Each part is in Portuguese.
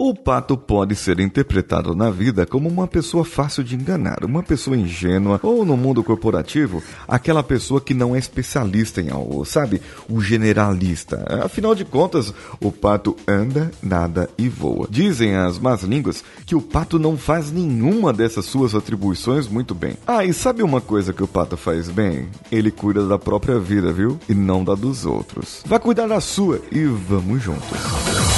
O pato pode ser interpretado na vida como uma pessoa fácil de enganar, uma pessoa ingênua, ou no mundo corporativo, aquela pessoa que não é especialista em algo, sabe? O generalista. Afinal de contas, o pato anda, nada e voa. Dizem as más línguas que o pato não faz nenhuma dessas suas atribuições muito bem. Ah, e sabe uma coisa que o pato faz bem? Ele cuida da própria vida, viu? E não da dos outros. Vai cuidar da sua e vamos juntos.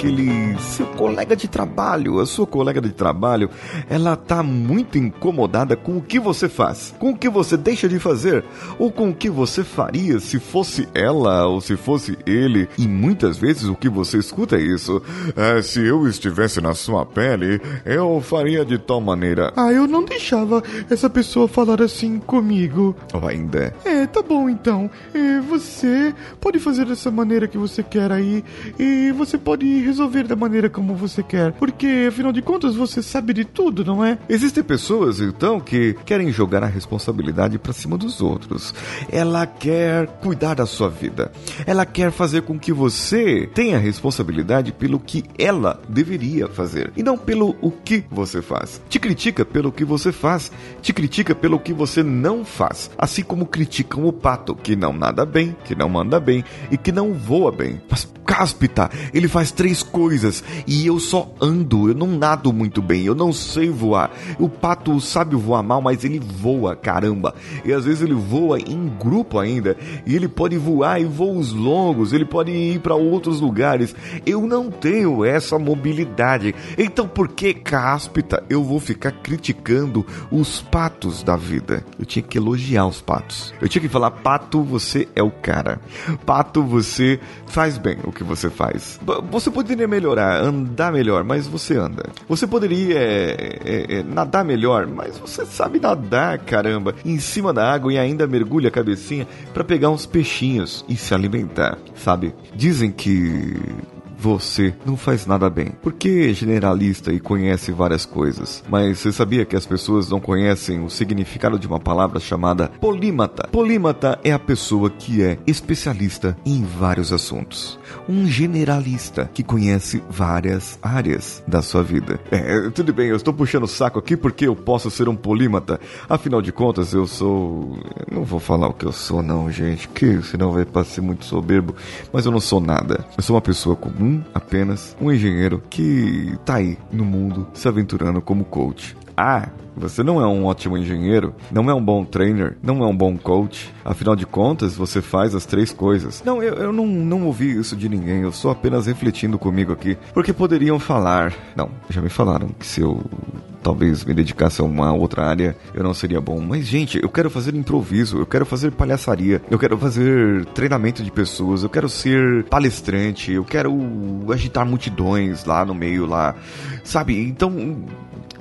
Aquele seu colega de trabalho, a sua colega de trabalho, ela tá muito incomodada com o que você faz, com o que você deixa de fazer, ou com o que você faria se fosse ela ou se fosse ele. E muitas vezes o que você escuta é isso: é, se eu estivesse na sua pele, eu faria de tal maneira. Ah, eu não deixava essa pessoa falar assim comigo. Ou ainda é. tá bom então. É, você pode fazer dessa maneira que você quer aí, e você pode resolver da maneira como você quer. Porque, afinal de contas, você sabe de tudo, não é? Existem pessoas, então, que querem jogar a responsabilidade para cima dos outros. Ela quer cuidar da sua vida. Ela quer fazer com que você tenha responsabilidade pelo que ela deveria fazer e não pelo o que você faz. Te critica pelo que você faz, te critica pelo que você não faz, assim como criticam o pato que não nada bem, que não manda bem e que não voa bem. Mas cáspita, ele faz três coisas e eu só ando, eu não nado muito bem, eu não sei voar. O pato sabe voar mal, mas ele voa, caramba. E às vezes ele voa em grupo ainda, e ele pode voar em voos longos, ele pode ir para outros lugares. Eu não tenho essa mobilidade. Então por que cáspita eu vou ficar criticando os patos da vida? Eu tinha que elogiar os patos. Eu tinha que falar, pato, você é o cara. Pato, você faz bem o que você faz. Você poderia melhorar, andar melhor, mas você anda. Você poderia é, é, é, nadar melhor, mas você sabe nadar, caramba, em cima da água e ainda mergulha a cabecinha para pegar uns peixinhos e se alimentar, sabe? Dizem que você não faz nada bem. Porque é generalista e conhece várias coisas. Mas você sabia que as pessoas não conhecem o significado de uma palavra chamada polímata? Polímata é a pessoa que é especialista em vários assuntos. Um generalista que conhece várias áreas da sua vida. É, tudo bem, eu estou puxando o saco aqui porque eu posso ser um polímata. Afinal de contas, eu sou. não vou falar o que eu sou, não, gente, que senão vai parecer muito soberbo. Mas eu não sou nada. Eu sou uma pessoa comum um, apenas, um engenheiro que tá aí no mundo se aventurando como coach. Ah, você não é um ótimo engenheiro, não é um bom trainer, não é um bom coach. Afinal de contas, você faz as três coisas. Não, eu, eu não, não ouvi isso de ninguém, eu sou apenas refletindo comigo aqui. Porque poderiam falar. Não, já me falaram que se eu talvez me dedicasse a uma outra área, eu não seria bom. Mas, gente, eu quero fazer improviso, eu quero fazer palhaçaria, eu quero fazer treinamento de pessoas, eu quero ser palestrante, eu quero agitar multidões lá no meio lá, sabe? Então,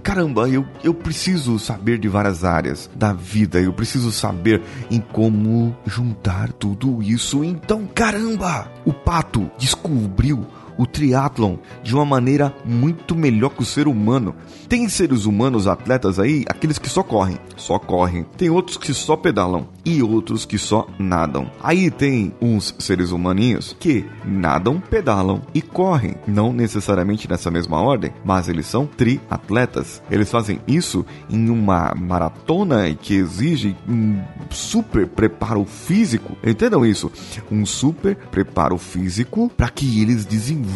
caramba, eu, eu preciso saber de várias áreas da vida, eu preciso saber em como juntar tudo isso. Então, caramba, o pato descobriu o triatlon de uma maneira muito melhor que o ser humano. Tem seres humanos atletas aí, aqueles que só correm, só correm. Tem outros que só pedalam e outros que só nadam. Aí tem uns seres humaninhos que nadam, pedalam e correm, não necessariamente nessa mesma ordem, mas eles são triatletas. Eles fazem isso em uma maratona que exige um super preparo físico. Entendam isso? Um super preparo físico para que eles desenvolvam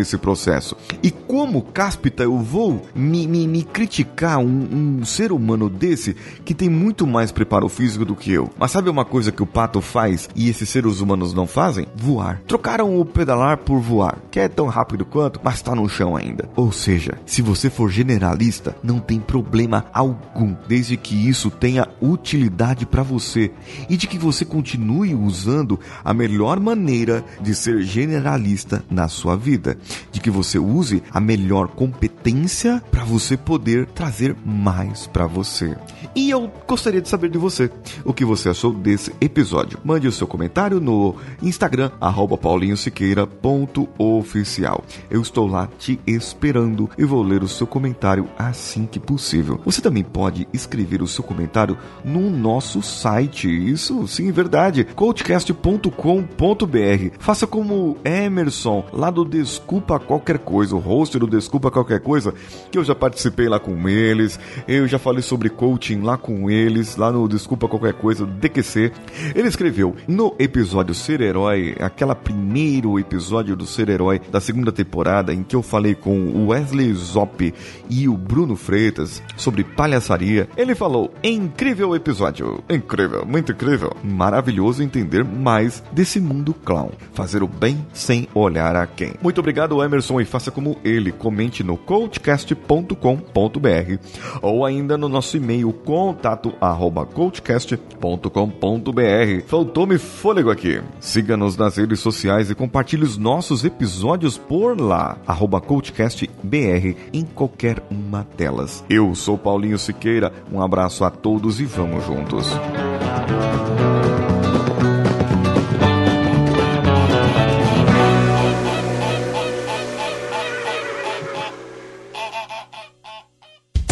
esse processo. E como cáspita eu vou me, me, me criticar um, um ser humano desse que tem muito mais preparo físico do que eu? Mas sabe uma coisa que o pato faz e esses seres humanos não fazem? Voar. Trocaram o pedalar por voar, que é tão rápido quanto, mas tá no chão ainda. Ou seja, se você for generalista, não tem problema algum, desde que isso tenha utilidade para você e de que você continue usando a melhor maneira de ser generalista na sua vida, de que você use a melhor competência para você poder trazer mais para você. E eu gostaria de saber de você o que você achou desse episódio. Mande o seu comentário no Instagram paulinhosiqueira.oficial. Eu estou lá te esperando e vou ler o seu comentário assim que possível. Você também pode escrever o seu comentário no nosso site. Isso sim, verdade. coachcast.com.br. Faça como Emerson, lá do Desculpa Qualquer Coisa, o host do Desculpa Qualquer Coisa, que eu já participei lá com eles, eu já falei sobre coaching lá com eles, lá no Desculpa Qualquer Coisa, DQC. Ele escreveu no episódio Ser Herói, aquela primeiro episódio do Ser Herói da segunda temporada, em que eu falei com o Wesley Zop e o Bruno Freitas sobre palhaçaria. Ele falou: incrível episódio, incrível, muito incrível, maravilhoso entender mais desse mundo clown, fazer o bem sem olhar a quem. Muito obrigado, Emerson, e faça como ele, comente no coachcast.com.br ou ainda no nosso e-mail contato coachcast.com.br. Faltou-me fôlego aqui. Siga-nos nas redes sociais e compartilhe os nossos episódios por lá, arroba coachcastbr em qualquer uma delas. Eu sou Paulinho Siqueira, um abraço a todos e vamos juntos.